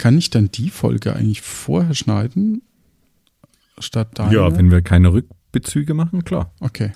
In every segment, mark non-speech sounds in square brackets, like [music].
Kann ich dann die Folge eigentlich vorher schneiden? Statt deine? Ja, wenn wir keine Rückbezüge machen, klar. Okay.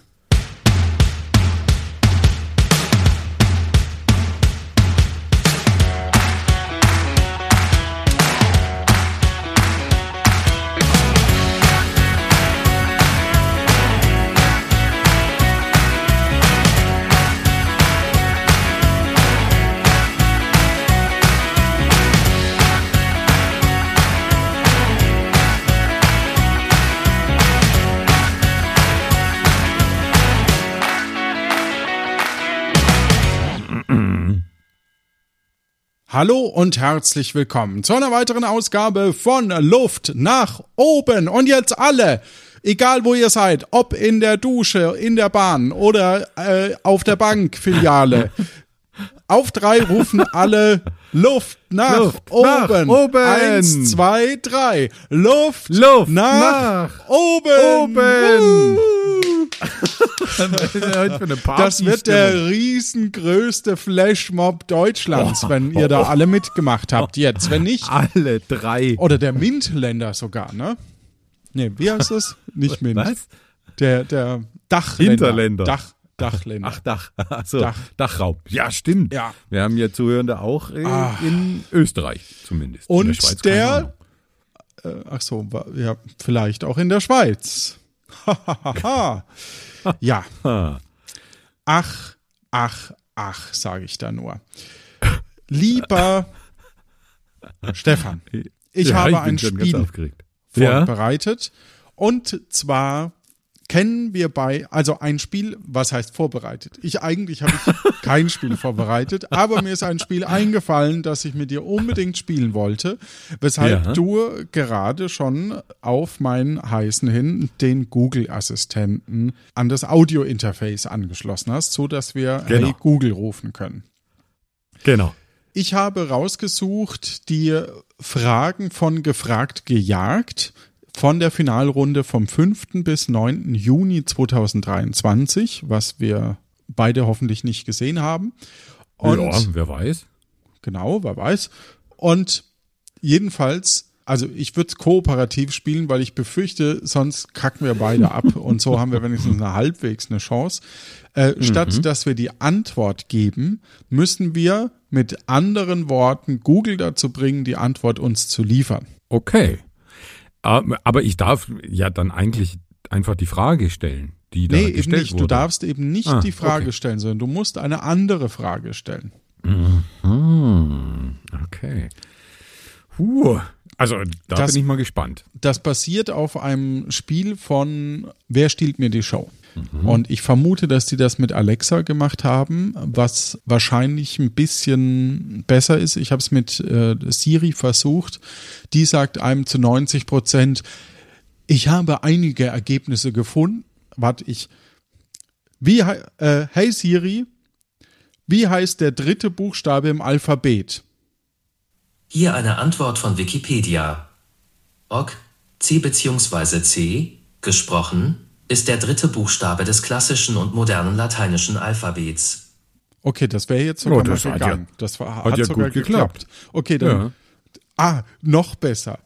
Hallo und herzlich willkommen zu einer weiteren Ausgabe von Luft nach oben. Und jetzt alle, egal wo ihr seid, ob in der Dusche, in der Bahn oder äh, auf der Bankfiliale. [laughs] Auf drei rufen alle Luft nach, Luft oben. nach oben. Eins, zwei, drei. Luft, Luft nach, nach oben. oben. [laughs] Das wird der riesengrößte Flashmob Deutschlands, wenn ihr da alle mitgemacht habt jetzt. Wenn nicht, Alle drei. oder der Mintländer sogar, ne? Nee, wie heißt das? Nicht Mint. Was? Der, der Dachländer. Hinterländer. Dach, Dachländer. Ach, Dach. Achso, Dach. Dachraum. Ja, stimmt. Ja. Wir haben ja Zuhörende auch äh, Ah. in Österreich zumindest. in Und der, keine Ahnung. der, äh, ach so, ja, vielleicht auch in der Schweiz. [laughs] ja, ach, ach, ach, sage ich da nur. Lieber Stefan, ich ja, habe ich ein Spiel aufgeregt. Ja? vorbereitet. Und zwar kennen wir bei, also ein Spiel, was heißt vorbereitet? Ich eigentlich habe ich [laughs] kein Spiel vorbereitet, aber mir ist ein Spiel eingefallen, das ich mit dir unbedingt spielen wollte, weshalb Ja. du gerade schon auf meinen heißen hin den Google-Assistenten an das Audio-Interface angeschlossen hast, so dass wir Genau. Hey Google rufen können. Genau. Ich habe rausgesucht die Fragen von Gefragt gejagt von der Finalrunde vom 5. bis 9. Juni 2023, was wir beide hoffentlich nicht gesehen haben. Und ja, wer weiß. genau, wer weiß. Und jedenfalls, also ich würde es kooperativ spielen, weil ich befürchte, sonst kacken wir beide ab. [laughs] Und so haben wir wenigstens eine halbwegs eine Chance. Äh, Statt dass wir die Antwort geben, müssen wir mit anderen Worten Google dazu bringen, die Antwort uns zu liefern. Okay. Aber aber ich darf ja dann eigentlich einfach die Frage stellen, die da Nee, eben gestellt nicht. wurde. Du darfst eben nicht Ah, die Frage okay. stellen, sondern du musst eine andere Frage stellen. Hm, okay. Huh. Also da Das- bin ich mal gespannt. Das basiert auf einem Spiel von Wer stiehlt mir die Show? Mhm. Und ich vermute, dass die das mit Alexa gemacht haben, was wahrscheinlich ein bisschen besser ist. Ich habe es mit äh, Siri versucht. Die sagt einem zu 90 Prozent, ich habe einige Ergebnisse gefunden. Warte, ich. Wie, äh, hey Siri, wie heißt der dritte Buchstabe im Alphabet? Hier eine Antwort von Wikipedia. Ok, C bzw. C, gesprochen, ist der dritte Buchstabe des klassischen und modernen lateinischen Alphabets. Okay, das wäre jetzt sogar Oh, das mal hat ja- das war, hat, hat ja sogar gut geklappt. geklappt. Okay, dann. Ja. Ah, noch besser.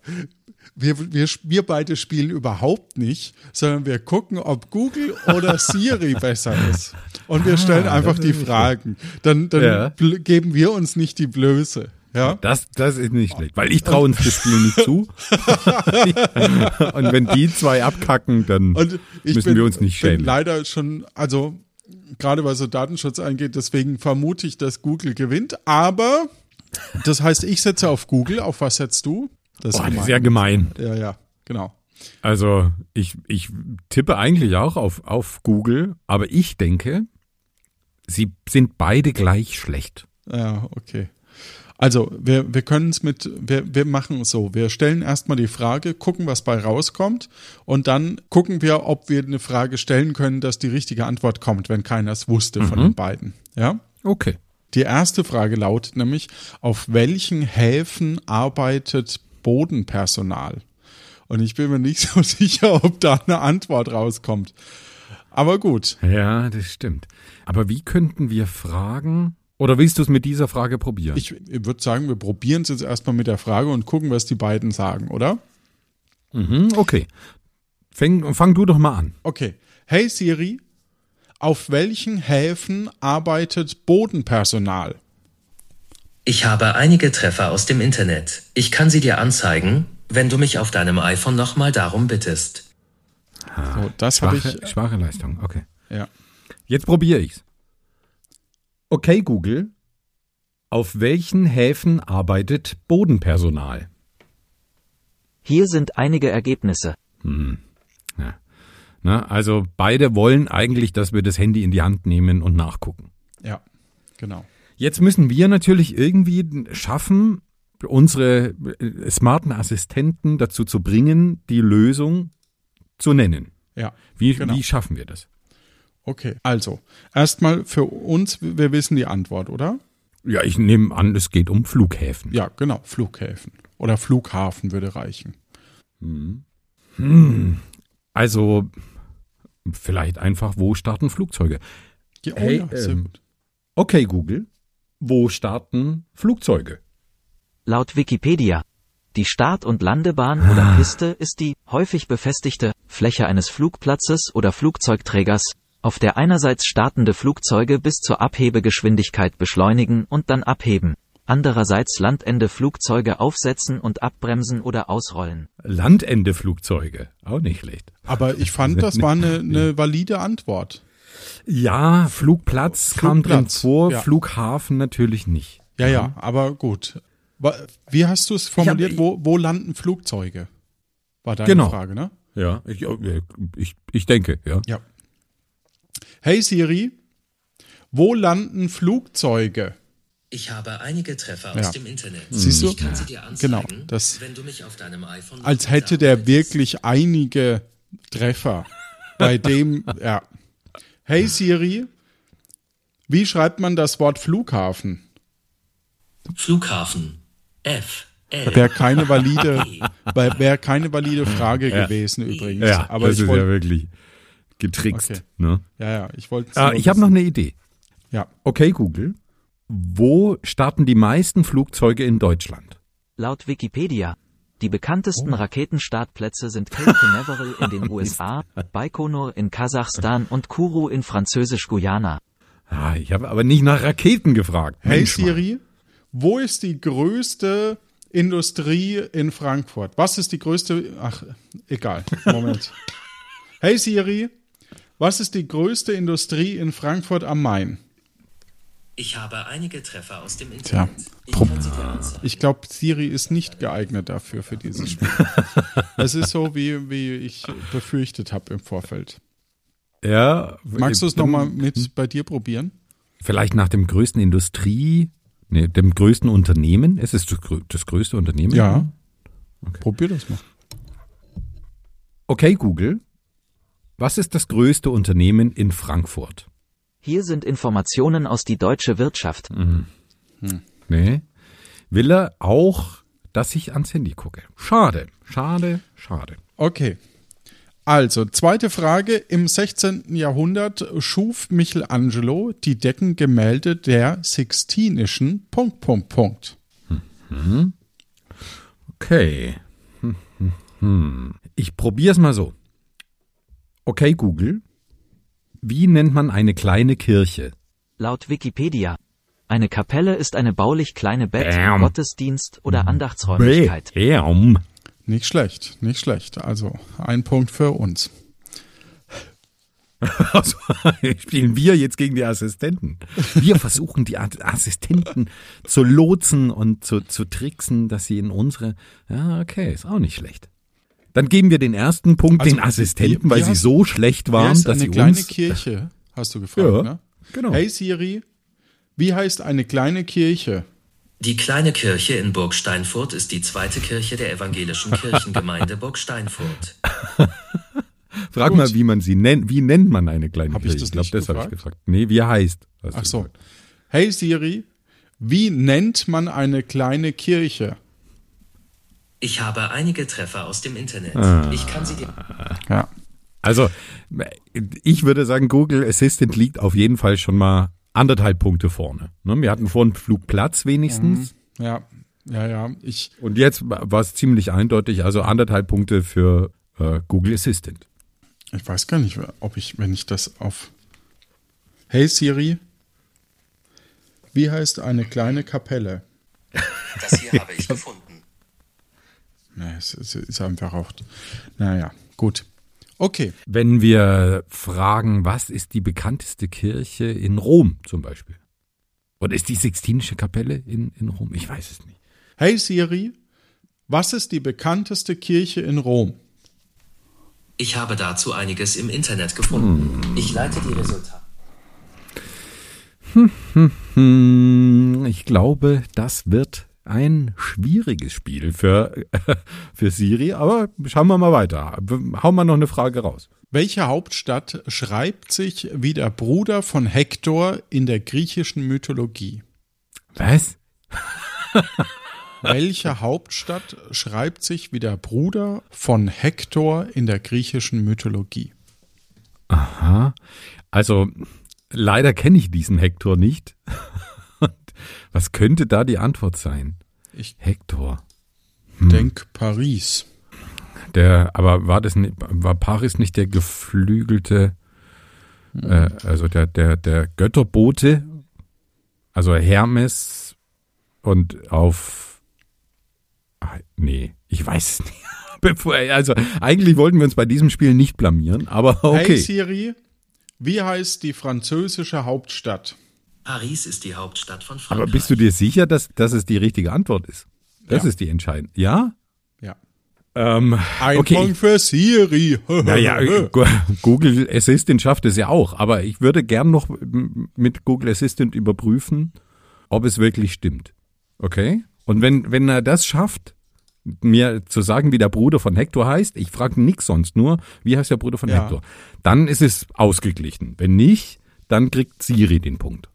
Wir, wir, wir beide spielen überhaupt nicht, sondern wir gucken, ob Google oder [laughs] Siri besser ist. Und wir stellen einfach das die Fragen. Dann, dann Ja. geben wir uns nicht die Blöße. Ja? Das, das ist nicht schlecht, weil ich traue uns das Spiel nicht zu. Und wenn die zwei abkacken, dann müssen bin, wir uns nicht schämen. leider schon, also gerade was so Datenschutz angeht, deswegen vermute ich, dass Google gewinnt. Aber das heißt, ich setze auf Google. Auf was setzt du? Das Boah, das gemein. ist ja gemein. Ja, ja, genau. Also ich, ich tippe eigentlich auch auf, auf Google, aber ich denke, sie sind beide gleich schlecht. Ja, okay. Also, wir, wir können es mit, wir, wir machen es so. Wir stellen erstmal die Frage, gucken, was bei rauskommt und dann gucken wir, ob wir eine Frage stellen können, dass die richtige Antwort kommt, wenn keiner es wusste von den beiden. Ja? Okay. Die erste Frage lautet nämlich, auf welchen Häfen arbeitet Bodenpersonal? Und ich bin mir nicht [laughs] so sicher, ob da eine Antwort rauskommt. Aber gut. Ja, das stimmt. Aber wie könnten wir fragen, Oder willst du es mit dieser Frage probieren? Ich, ich würde sagen, wir probieren es jetzt erstmal mit der Frage und gucken, was die beiden sagen, oder? mhm, okay. Fang, fang du doch mal an. Okay. Hey Siri, auf welchen Häfen arbeitet Bodenpersonal? Ich habe einige Treffer aus dem Internet. Ich kann sie dir anzeigen, wenn du mich auf deinem iPhone nochmal darum bittest. So, das habe Schwache, ich. schwache Leistung, okay. Ja. Jetzt probiere ich's. Okay, Google. Auf welchen Häfen arbeitet Bodenpersonal? Hier sind einige Ergebnisse. Na, also beide wollen eigentlich, dass wir das Handy in die Hand nehmen und nachgucken. Ja, genau. Jetzt müssen wir natürlich irgendwie schaffen, unsere äh, smarten Assistenten dazu zu bringen, die Lösung zu nennen. Ja. Wie, Genau. wie schaffen wir das? Okay. Also, erstmal für uns, wir wissen die Antwort, oder? Ja, ich nehme an, es geht um Flughäfen. Ja, genau. Flughäfen. Oder Flughafen würde reichen. Also vielleicht einfach, wo starten Flugzeuge? Ja, oh Hey, ja, sehr ähm, gut. Okay, Google, wo starten Flugzeuge? Laut Wikipedia. Die Start- und Landebahn oder Piste ist die häufig befestigte Fläche eines Flugplatzes oder Flugzeugträgers, auf der einerseits startende Flugzeuge bis zur Abhebegeschwindigkeit beschleunigen und dann abheben, andererseits Landende Flugzeuge aufsetzen und abbremsen oder ausrollen. Landende-Flugzeuge, auch nicht schlecht. Aber ich fand, das war eine, [laughs] eine valide Antwort. Ja, Flugplatz, kam drin Flugplatz, vor, ja. Flughafen natürlich nicht. Ja, ja, aber gut. Wie hast du es formuliert? Hab- wo, wo landen Flugzeuge? War deine Genau. Frage, ne? Ja, ich, ich, ich denke, ja. Ja. Hey Siri, wo landen Flugzeuge? Ich habe einige Treffer Ja. aus dem Internet. Siehst du? Ich kann sie dir anzeigen, Genau, das- wenn du mich auf deinem iPhone Als hätte der wirklich einige Treffer bei [laughs] dem, ja. Hey Siri, wie schreibt man das Wort Flughafen? Flughafen. F. L. Wäre keine valide, [laughs] wäre keine valide Frage gewesen übrigens. Ja, aber das ich ist ja wollte, wirklich getrickst. Okay. Ne? ja, ja, ich wollte. Ah, ich habe noch eine Idee. Ja, Okay, Google, wo starten die meisten Flugzeuge in Deutschland? Laut Wikipedia. Die bekanntesten Raketenstartplätze sind Cape Canaveral in den [laughs] USA, Baikonur in Kasachstan und Kourou in Französisch-Guyana. Ah, ich habe aber nicht nach Raketen gefragt. Hey Mensch, Mann. Siri, wo ist die größte Industrie in Frankfurt? Was ist die größte? Ach, egal. Moment. [laughs] hey Siri, was ist die größte Industrie in Frankfurt am Main? Ich habe einige Treffer aus dem Tja, Internet. Ich kann sie dir anzeigen. Ich glaube, Siri ist nicht geeignet dafür, für dieses Spiel. [laughs] Es ist so, wie, wie ich befürchtet habe im Vorfeld. Ja, Magst du es dann- nochmal mit bei dir probieren? Vielleicht nach dem größten Industrie, nee, dem größten Unternehmen. Es ist das, grö- das größte Unternehmen. Ja. Probier das mal. Okay, Google. Was ist das größte Unternehmen in Frankfurt? Hier sind Informationen aus die deutsche Wirtschaft. Nee. Will er auch, dass ich ans Handy gucke? Schade, schade, schade. Okay. Also, zweite Frage. Im 16. Jahrhundert schuf Michelangelo die Deckengemälde der Sixtinischen Punkt, Punkt, Punkt. Okay. Hm, hm, hm. Ich probier's mal so. Okay, Google. Wie nennt man eine kleine Kirche? Laut Wikipedia. Eine Kapelle ist eine baulich kleine Bett, Bam. Gottesdienst oder Andachtsräumlichkeit. Bäm. Nicht schlecht, nicht schlecht. Also, ein Punkt für uns. [laughs] Also, [laughs] spielen wir jetzt gegen die Assistenten. Wir [laughs] versuchen die Assistenten zu lotsen und zu, zu tricksen, dass sie in unsere. Ja, okay, ist auch nicht schlecht. Dann geben wir den ersten Punkt Also, den Assistenten, weil sie hast- so schlecht waren, ist dass eine sie kleine uns. Kirche? Hast du gefragt, Ja, ne? genau. Hey Siri, wie heißt eine kleine Kirche? Die kleine Kirche in Burg Steinfurt ist die zweite Kirche der evangelischen Kirchengemeinde Burg Steinfurt. [laughs] Frag mal, wie man sie nennt. Wie nennt man eine kleine Hab ich Kirche? das glaube, nicht das habe ich gefragt? gefragt. Nee, wie er heißt. Ach so. gesagt. Hey Siri, wie nennt man eine kleine Kirche? Ich habe einige Treffer aus dem Internet. Ah. Ich kann sie dir. Ja. Also, ich würde sagen, Google Assistant liegt auf jeden Fall schon mal anderthalb Punkte vorne. Ne? Wir hatten vorhin Flugplatz wenigstens. Ja, ja, ja. Ich, Und jetzt war es ziemlich eindeutig, also anderthalb Punkte für äh, Google Assistant. ich weiß gar nicht, ob ich, wenn ich das auf Hey Siri, wie heißt eine kleine Kapelle? Das hier habe ich [laughs] gefunden. Es, es ist einfach auch. Naja, gut. Okay. Wenn wir fragen, was ist die bekannteste Kirche in Rom zum Beispiel? Oder ist die Sixtinische Kapelle in, in Rom? Ich weiß es nicht. Hey Siri, was ist die bekannteste Kirche in Rom? Ich habe dazu einiges im Internet gefunden. Ich leite die Resultate. Hm, ich glaube, das wird ein schwieriges Spiel für, [laughs] für Siri, aber schauen wir mal weiter. Hauen wir noch eine Frage raus. Welche Hauptstadt schreibt sich wie der Bruder von Hektor in der griechischen Mythologie? Was? [laughs] Welche Hauptstadt schreibt sich wie der Bruder von Hektor in der griechischen Mythologie? Aha. Also, leider kenne ich diesen Hektor nicht. [laughs] Was könnte da die Antwort sein? Ich Hektor. denk Paris. Der, aber war das nicht, war Paris nicht der geflügelte, äh, also der, der, der Götterbote, also Hermes und auf, ah, nee, ich weiß es nicht. [laughs] Bevor, also eigentlich wollten wir uns bei diesem Spiel nicht blamieren, aber Hey okay. Siri, wie heißt die französische Hauptstadt? Paris ist die Hauptstadt von Frankreich. Aber bist du dir sicher, dass, dass es die richtige Antwort ist? Das Ja. ist die entscheidende. Ja? Ja. Ähm, Ein okay. Punkt für Siri. [laughs] Naja, Google Assistant schafft es ja auch, aber ich würde gern noch mit Google Assistant überprüfen, ob es wirklich stimmt. Okay? Und wenn, wenn er das schafft, mir zu sagen, wie der Bruder von Hector heißt, ich frage nix sonst nur, wie heißt der Bruder von Ja. Hector, dann ist es ausgeglichen. Wenn nicht, dann kriegt Siri den Punkt.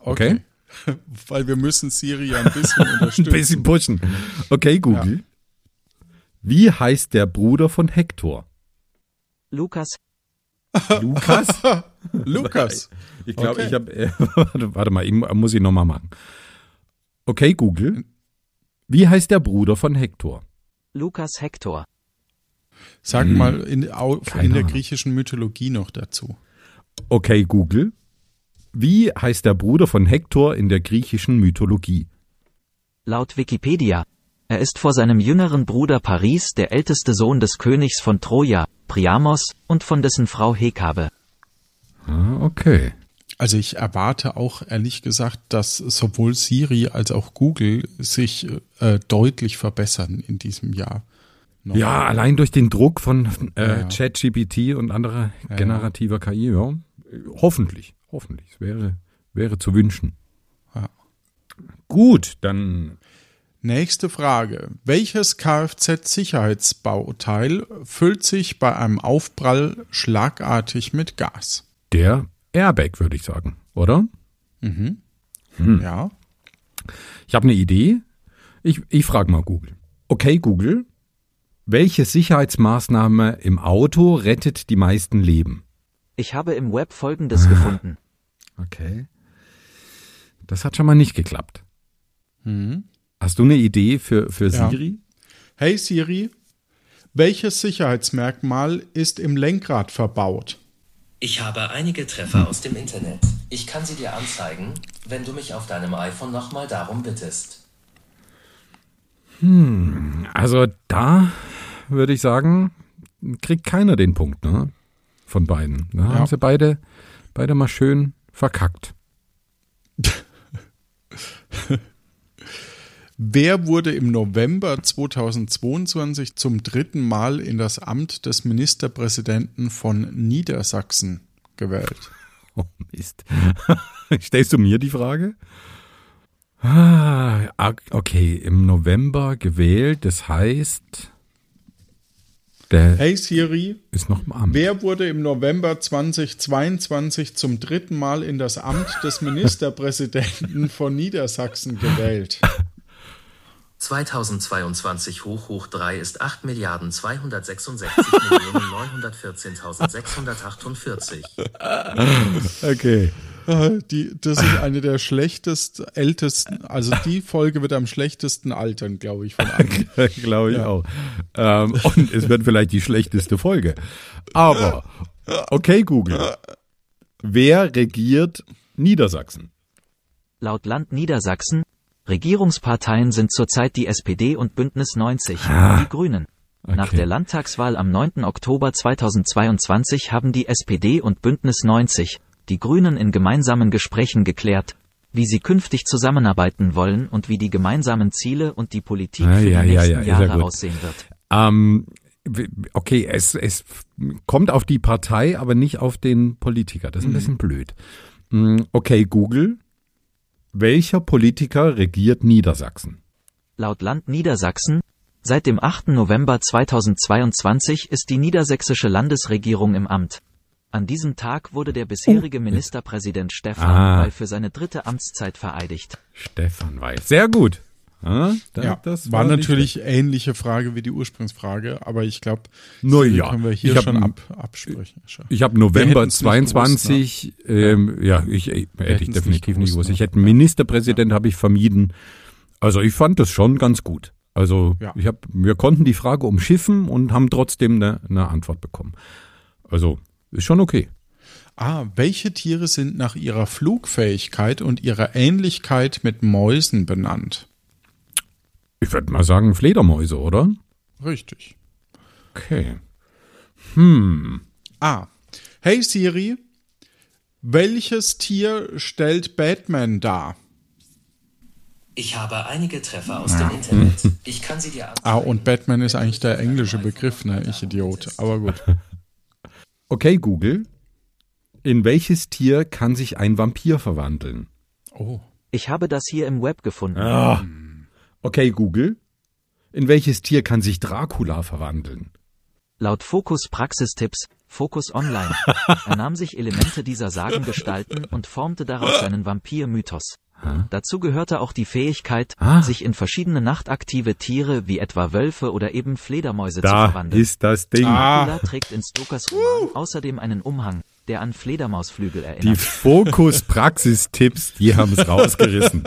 Okay. [laughs] Weil wir müssen Siri ja ein bisschen [laughs] Ein unterstützen. bisschen pushen. Okay, Google. Wie heißt der Bruder von Hector? Lukas, [laughs] Lukas? Lukas. Ich glaube, Okay. ich habe. Äh, warte, warte mal, ich, mu- muss ich nochmal machen. Okay, Google. Wie heißt der Bruder von Hector? Lukas Hector, Sag mal in, au, Hm. Keine in der griechischen Mythologie noch dazu. Okay, Google. Wie heißt der Bruder von Hector in der griechischen Mythologie? laut Wikipedia. Er ist vor seinem jüngeren Bruder Paris der älteste Sohn des Königs von Troja, Priamos, und von dessen Frau Hekabe. Ah, okay. Also ich erwarte auch ehrlich gesagt, dass sowohl Siri als auch Google sich äh, deutlich verbessern in diesem Jahr. Noch. Ja, allein durch den Druck von äh, Ja. ChatGPT und anderer generativer KI, ja. Hoffentlich, hoffentlich. Es wäre, wäre zu wünschen. Ja. Gut, dann Nächste Frage. Welches Kfz-Sicherheitsbauteil füllt sich bei einem Aufprall schlagartig mit Gas? der Airbag, würde ich sagen, oder? Hm. Ja. Ich habe eine Idee. Ich, ich frage mal Google. Okay, Google. Welche Sicherheitsmaßnahme im Auto rettet die meisten Leben? Ich habe im Web Folgendes gefunden. [laughs] Okay. Das hat schon mal nicht geklappt. Hast du eine Idee für, für Ja. Siri? Hey Siri, welches Sicherheitsmerkmal ist im Lenkrad verbaut? Ich habe einige Treffer aus dem Internet. Ich kann sie dir anzeigen, wenn du mich auf deinem iPhone nochmal darum bittest. Also da würde ich sagen, kriegt keiner den Punkt, ne? Von beiden. Da haben sie beide, beide mal schön verkackt. [laughs] Wer wurde im November 2022 zum dritten Mal in das Amt des Ministerpräsidenten von Niedersachsen gewählt? [laughs] Oh Mist. [laughs] Stellst du mir die Frage? Ah, okay, im November gewählt, das heißt, der Hey Siri, ist noch im Amt. wer wurde im November 2022 zum dritten Mal in das Amt des [laughs] Ministerpräsidenten von Niedersachsen gewählt? 2022 hoch hoch 3 ist 8 Milliarden 266 Millionen 914.648. [laughs] Okay. [laughs] Die, das ist eine der schlechtest, ältesten, also die Folge wird am schlechtesten altern, glaube ich, von allen. [laughs] Glaube ich Ja. auch. Ähm, und es wird vielleicht die schlechteste Folge. Aber, okay, Google. Wer regiert Niedersachsen? Laut Land Niedersachsen, Regierungsparteien sind zurzeit die SPD und Bündnis 90, die Grünen. Nach Okay. der Landtagswahl am 9. Oktober 2022 haben die SPD und Bündnis 90, die Grünen in gemeinsamen Gesprächen geklärt, wie sie künftig zusammenarbeiten wollen und wie die gemeinsamen Ziele und die Politik Ah, für ja, die nächsten ja, ja Jahre aussehen wird. Ähm, okay, es, es kommt auf die Partei, aber nicht auf den Politiker. Das ist ein bisschen blöd. Mm, Okay, Google. Welcher Politiker regiert Niedersachsen? Laut Land Niedersachsen, seit dem 8. November 2022 ist die niedersächsische Landesregierung im Amt. An diesem Tag wurde der bisherige Ministerpräsident Stefan Ah. Weil für seine dritte Amtszeit vereidigt. Stefan Weil. Sehr gut. Ja, da- Ja, das war, nicht natürlich ähnliche Frage wie die Ursprungsfrage, aber ich glaube, die ja, können wir hier hab schon ab, absprechen. Ich habe November hätten's nicht gewusst, 22, ähm, ja, ich, ich hätte ich definitiv nicht nicht gewusst. gewusst, Ich ne? hätte Ministerpräsident habe ich vermieden. Also ich fand das schon ganz gut. Also Ja. ich hab, wir konnten die Frage umschiffen und haben trotzdem eine, eine Antwort bekommen. Also ist schon okay. Ah, welche Tiere sind nach ihrer Flugfähigkeit und ihrer Ähnlichkeit mit Mäusen benannt? Ich würde mal sagen Fledermäuse, oder? Richtig. Okay. Ah, hey Siri, welches Tier stellt Batman dar? Ich habe einige Treffer aus dem Internet. Ich kann sie dir anzeigen. Ah, und Batman ist eigentlich der englische Begriff, ne? Ich Idiot. Aber gut. [laughs] Okay, Google. In welches Tier kann sich ein Vampir verwandeln? Oh. Ich habe das hier im Web gefunden. Ah. Okay, Google. In welches Tier kann sich Dracula verwandeln? Laut Focus Praxistipps, Focus Online, [laughs] er nahm sich Elemente dieser Sagengestalten und formte daraus seinen Vampir-Mythos. Dazu gehörte auch die Fähigkeit, Ah. sich in verschiedene nachtaktive Tiere wie etwa Wölfe oder eben Fledermäuse zu Da verwandeln. ist das Ding. Ah. Dracula trägt in Stokers Roman außerdem einen Umhang, der an Fledermausflügel Die erinnert. Fokus-Praxistipps, die haben es [laughs] rausgerissen.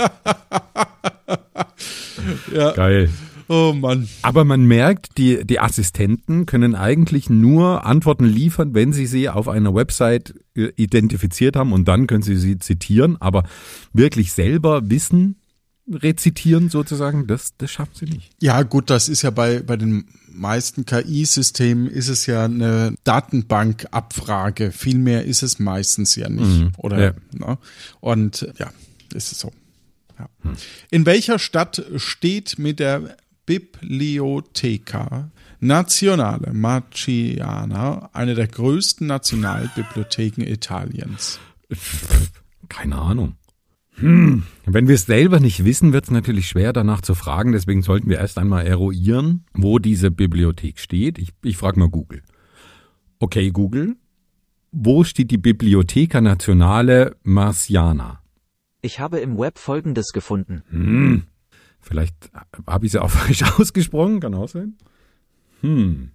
Ja. Geil. Oh Mann. Aber man merkt, die, die Assistenten können eigentlich nur Antworten liefern, wenn sie sie auf einer Website identifiziert haben und dann können sie sie zitieren. Aber wirklich selber Wissen rezitieren sozusagen, das, das schafft sie nicht. Ja, gut, das ist ja bei, bei den meisten KI-Systemen ist es ja eine Datenbankabfrage. Viel mehr ist es meistens ja nicht. Oder, Ja. Ne? Und ja, ist es so. Ja. In welcher Stadt steht mit der Biblioteca Nazionale Marciana eine der größten Nationalbibliotheken Italiens? Keine Ahnung. Hm. Wenn wir es selber nicht wissen, wird es natürlich schwer danach zu fragen. Deswegen sollten wir erst einmal eruieren, wo diese Bibliothek steht. Ich, ich frage mal Google. Okay, Google. Wo steht die Bibliotheca Nazionale Marciana? Ich habe im Web Folgendes gefunden. Vielleicht habe ich sie auch [laughs] falsch ausgesprochen, kann auch sein. Hm.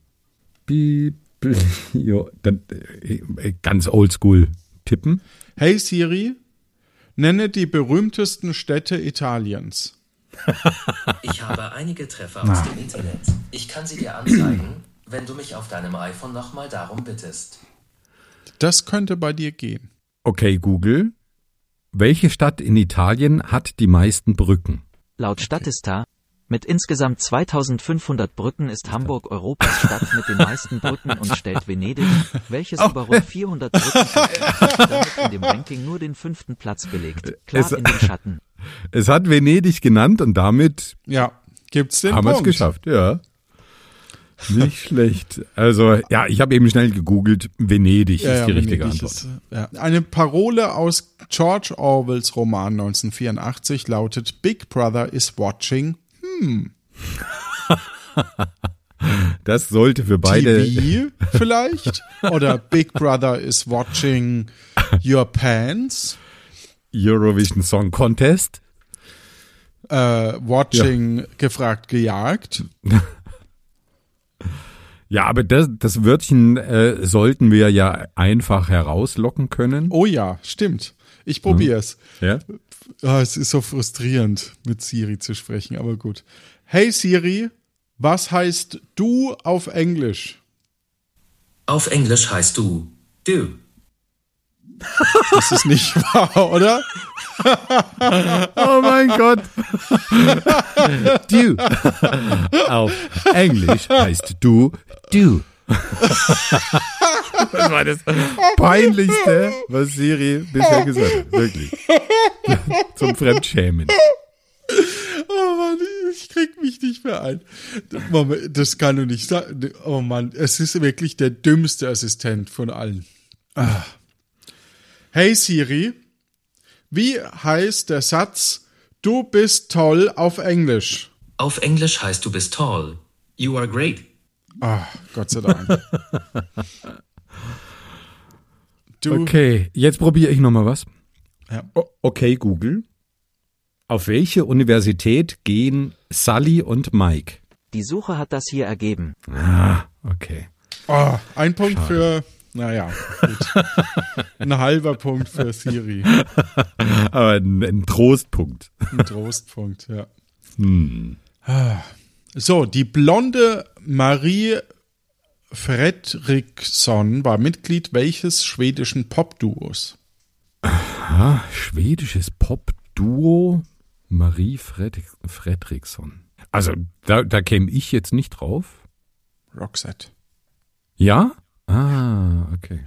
Biblio. [laughs] Dann, äh, äh, ganz oldschool tippen. Hey Siri, nenne die berühmtesten Städte Italiens. [laughs] Ich habe einige Treffer aus dem Internet. Ich kann sie dir anzeigen, wenn du mich auf deinem iPhone nochmal darum bittest. Das könnte bei dir gehen. Okay, Google. Welche Stadt in Italien hat die meisten Brücken? Laut Statista, mit insgesamt 2500 Brücken ist Hamburg Europas Stadt mit den meisten Brücken und stellt Venedig, welches über rund 400 Brücken [laughs] verfügt, damit in dem Ranking nur den fünften Platz belegt. Klar Es- in den Schatten. Es hat Venedig genannt und damit Ja, gibt's den haben wir es geschafft, ja. Nicht schlecht. Also, ja, ich habe eben schnell gegoogelt. Venedig Ja, ist ja, die richtige Venedig Antwort. ist, ja. Eine Parole aus George Orwells Roman 1984 lautet Big Brother is watching [laughs] Das sollte für beide. TV vielleicht [laughs] oder Big Brother is watching your pants, Eurovision Song Contest. äh, watching gefragt gejagt. [laughs] Ja, aber das, das Wörtchen äh, sollten wir ja einfach herauslocken können. Oh ja, stimmt. Ich probier's. Ja? Ah, es ist so frustrierend, mit Siri zu sprechen, aber gut. Hey Siri, was heißt du auf Englisch? Auf Englisch heißt du do. Das ist nicht wahr, oder? Oh mein Gott. du. Auf Englisch heißt du du. Das war das peinlichste, was Siri bisher gesagt hat. Wirklich. Zum Fremdschämen. Oh Mann, ich krieg mich nicht mehr ein. Moment, das kann du nicht sagen. Oh Mann, es ist wirklich der dümmste Assistent von allen. Ah. Hey Siri, wie heißt der Satz Du bist toll auf Englisch? Auf Englisch heißt du bist toll. You are great. Ah, Gott sei Dank. [laughs] Du, Okay, jetzt probiere ich nochmal was. Ja. Okay, Google. Auf welche Universität gehen Sully und Mike? Die Suche hat das hier ergeben. Ah, okay. Oh, ein Punkt für, naja, gut. ein halber Punkt für Siri. Aber ein, ein Trostpunkt. Ein Trostpunkt, ja. Ah. So, die blonde Marie Fredriksson war Mitglied welches schwedischen Popduos? Ah, schwedisches Pop-Duo Marie Fredrik Fredriksson. Also, da, da käme ich jetzt nicht drauf. Roxette. Ja? Ah, okay.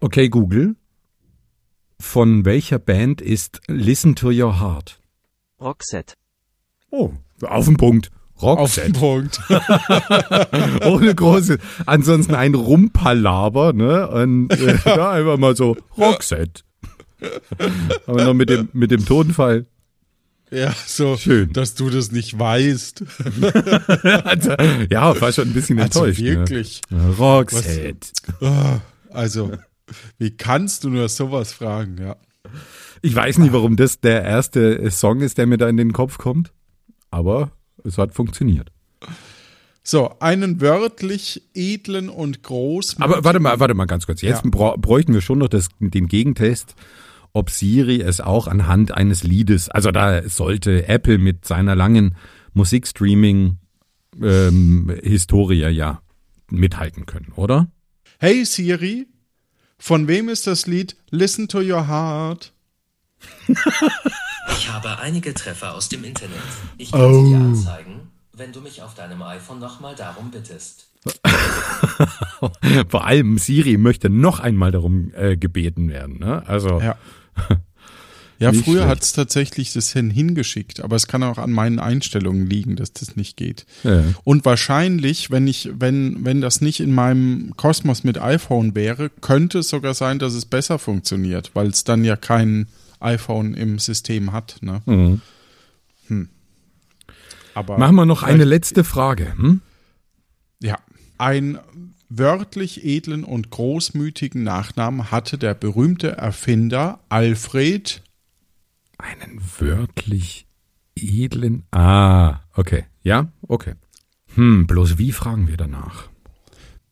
Okay, Google. Von welcher Band ist Listen to Your Heart? Roxette. Oh, auf den Punkt. Auf den. Punkt. [laughs] Ohne große, ansonsten ein Rumpalaber, ne? Und äh, [laughs] da einfach mal so Roxette. Aber noch mit dem, mit dem Tonfall. Ja, so, Schön. dass du das nicht weißt. Also, ja, war schon ein bisschen Also enttäuscht. wirklich. Ne? Roxette. Ah, Also, wie kannst du nur sowas fragen, ja. Ich weiß nicht, warum das der erste Song ist, der mir da in den Kopf kommt. Aber es hat funktioniert. So, einen wörtlich edlen und groß. Aber warte mal, warte mal ganz kurz. Jetzt Ja. bräuchten wir schon noch das, den Gegentest, ob Siri es auch anhand eines Liedes, also da sollte Apple mit seiner langen Musikstreaming ähm, Historie ja mithalten können, oder? Hey Siri, von wem ist das Lied Listen to Your Heart? [laughs] Ich habe einige Treffer aus dem Internet. Ich kann sie dir anzeigen, wenn du mich auf deinem iPhone nochmal darum bittest. [laughs] Vor allem Siri möchte noch einmal darum äh, gebeten werden. Ne? Also Ja. Ja, Nicht früher hat es tatsächlich das hin hingeschickt, aber es kann auch an meinen Einstellungen liegen, dass das nicht geht. Ja. Und wahrscheinlich, wenn ich, wenn, wenn das nicht in meinem Kosmos mit iPhone wäre, könnte es sogar sein, dass es besser funktioniert, weil es dann ja kein iPhone im System hat. Ne? Mhm. Aber machen wir noch eine letzte Frage. Hm? Ja. Ein wörtlich edlen und großmütigen Nachnamen hatte der berühmte Erfinder Alfred Einen wörtlich edlen. Ah, okay. Ja, okay. Hm, bloß wie fragen wir danach?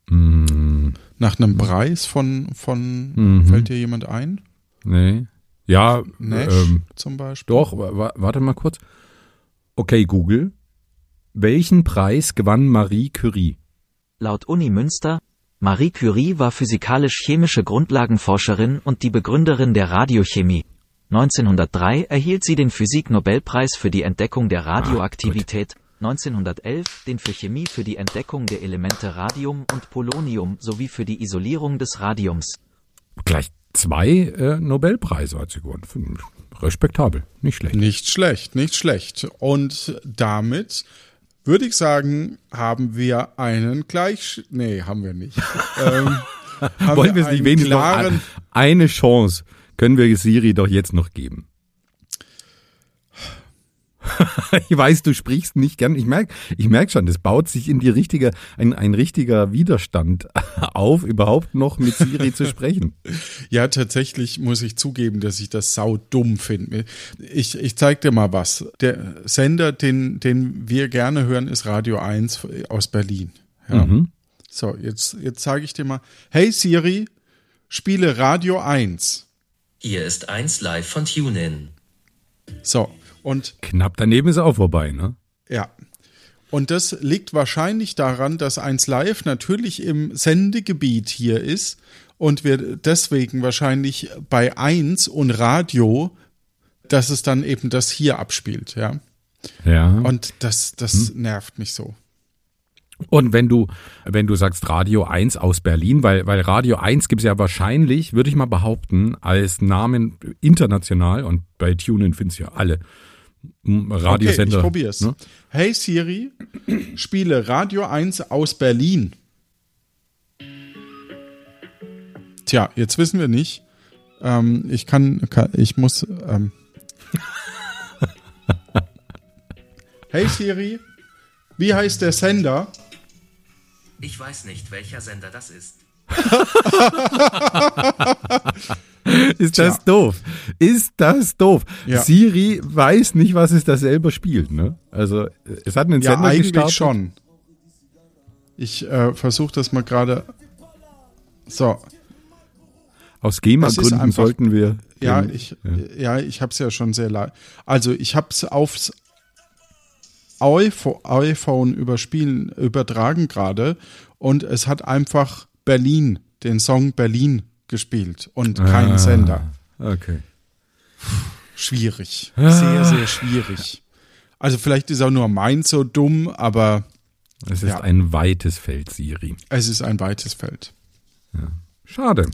Hm, nach einem Preis von, von Mhm. fällt dir jemand ein? nee. Ja, Nash ähm, zum Beispiel? doch, wa wa- warte mal kurz. Okay, Google. Welchen Preis gewann Marie Curie? Laut Uni Münster, Marie Curie war physikalisch-chemische Grundlagenforscherin und die Begründerin der Radiochemie. 1903 erhielt sie den Physik-Nobelpreis für die Entdeckung der Radioaktivität, 1911 den für Chemie für die Entdeckung der Elemente Radium und Polonium sowie für die Isolierung des Radiums. Gleich zwei äh, Nobelpreise hat sie gewonnen. Find- Respektabel, nicht schlecht. Nicht schlecht, nicht schlecht. Und damit würde ich sagen, haben wir einen gleich, nee, haben wir nicht. [laughs] ähm, haben Wollen wir es nicht wenigstens noch klaren, an, eine Chance können wir Siri doch jetzt noch geben. [laughs] ich weiß, du sprichst nicht gern. Ich merk, ich merk schon, das baut sich in die richtige, ein, ein richtiger Widerstand [laughs] auf, überhaupt noch mit Siri zu sprechen. [laughs] Ja, tatsächlich muss ich zugeben, dass ich das sau dumm finde. Ich, ich zeig dir mal was. Der Sender, den, den wir gerne hören, ist Radio 1 aus Berlin. Ja. So, jetzt, jetzt zeige ich dir mal. Hey Siri, spiele Radio 1. Hier ist 1 live von TuneIn. So, und Knapp daneben ist auch vorbei, ne? ja. Und das liegt wahrscheinlich daran, dass 1 Live natürlich im Sendegebiet hier ist und wir deswegen wahrscheinlich bei 1 und Radio, dass es dann eben das hier abspielt, ja. Ja. Und das, das nervt mich so. Und wenn du, wenn du sagst Radio 1 aus Berlin, weil, weil Radio 1 gibt es ja wahrscheinlich, würde ich mal behaupten, als Namen international und bei TuneIn findest du ja alle Radiosender. Okay, ich probier's. ne? Hey Siri, spiele Radio 1 aus Berlin. Tja, jetzt wissen wir nicht. Ähm, ich kann, kann, ich muss. Ähm. [laughs] hey Siri, wie heißt der Sender? Ich weiß nicht, welcher Sender das ist. [laughs] [laughs] Ist das doof? Ist das doof? Ja. Siri weiß nicht, was es da selber spielt, ne? Also, es hat einen Ja, Sender eigentlich gestartet. schon. Ich äh, versuche das mal gerade. So, Aus GEMA-Gründen sollten wir. Ja, ich, ja. ich habe es ja schon sehr leid. Also ich habe es aufs iPhone, iPhone überspielen, übertragen gerade und es hat einfach Berlin, den Song Berlin gespielt und keinen Ah, Sender. Okay. Schwierig. Ah. Sehr, sehr schwierig. Also vielleicht ist auch nur meins so dumm, aber Es ist Ja. ein weites Feld, Siri. es ist ein weites Feld. Schade.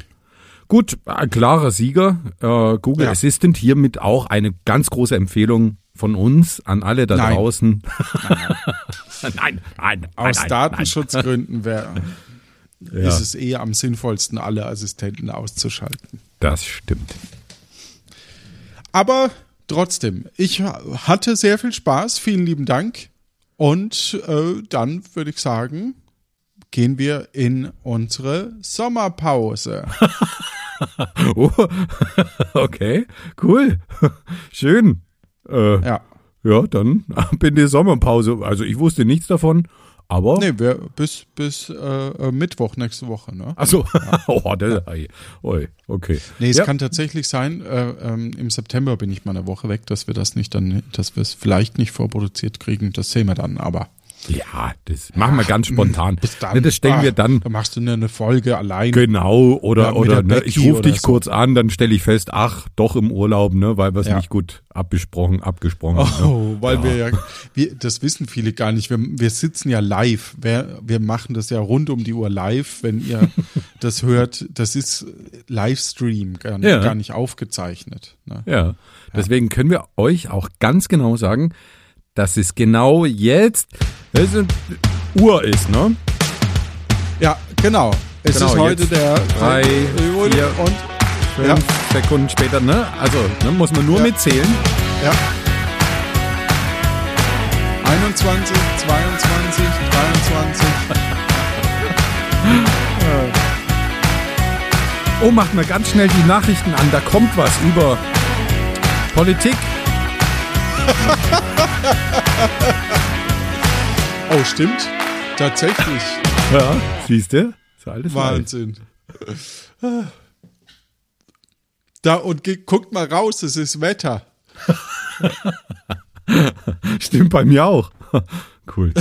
Gut, ein klarer Sieger. Äh, Google Ja. Assistant hiermit auch eine ganz große Empfehlung von uns an alle da Nein. draußen. nein, nein, [laughs] nein. Aus nein, Datenschutzgründen wär, Ja. ist es eher am sinnvollsten, alle Assistenten auszuschalten. Das stimmt. Aber trotzdem, ich hatte sehr viel Spaß. Vielen lieben Dank. Und äh, dann würde ich sagen, gehen wir in unsere Sommerpause. [laughs] Oh, [laughs] okay, cool. [laughs] Schön. Äh, ja. Ja. dann bin die Sommerpause. Also ich wusste nichts davon, aber. Nee, wir, bis, bis äh, äh, Mittwoch nächste Woche, ne? Achso, [laughs] oh, das, oi, oi, okay. Nee, es ja. kann tatsächlich sein, äh, ähm, im September bin ich mal eine Woche weg, dass wir das nicht dann, dass wir es vielleicht nicht vorproduziert kriegen. Das sehen wir dann, aber. Ja, das machen wir ganz spontan. Bis dann. Ne, Das stellen Ah, wir dann Da machst du eine Folge allein. Genau, oder, Ja, oder der ne, ich rufe dich so. kurz an, dann stelle ich fest, ach, doch im Urlaub, ne, weil wir es Ja. nicht gut abgesprochen, abgesprochen haben. Ne? Oh, weil wir ja, wir, das wissen viele gar nicht. Wir, wir sitzen ja live. Wir, wir machen das ja rund um die Uhr live, wenn ihr [laughs] das hört. Das ist Livestream, gar, Ja. gar nicht aufgezeichnet. Ne? Ja, deswegen können wir euch auch ganz genau sagen, dass es genau jetzt es ist, Uhr ist, ne? Ja, genau. Es Genau, ist heute der drei, und, vier, und Fünf Ja. Sekunden später, ne? Also, ne, muss man nur Ja. mitzählen. ja. 21, 22, 23. Oh, macht mal ganz schnell die Nachrichten an, da kommt was über Politik. [laughs] Oh, stimmt. Tatsächlich. Ja, siehst du? Ist alles live. Wahnsinn. Da und guckt mal raus, es ist Wetter. [laughs] Stimmt bei mir auch. [laughs] Cool.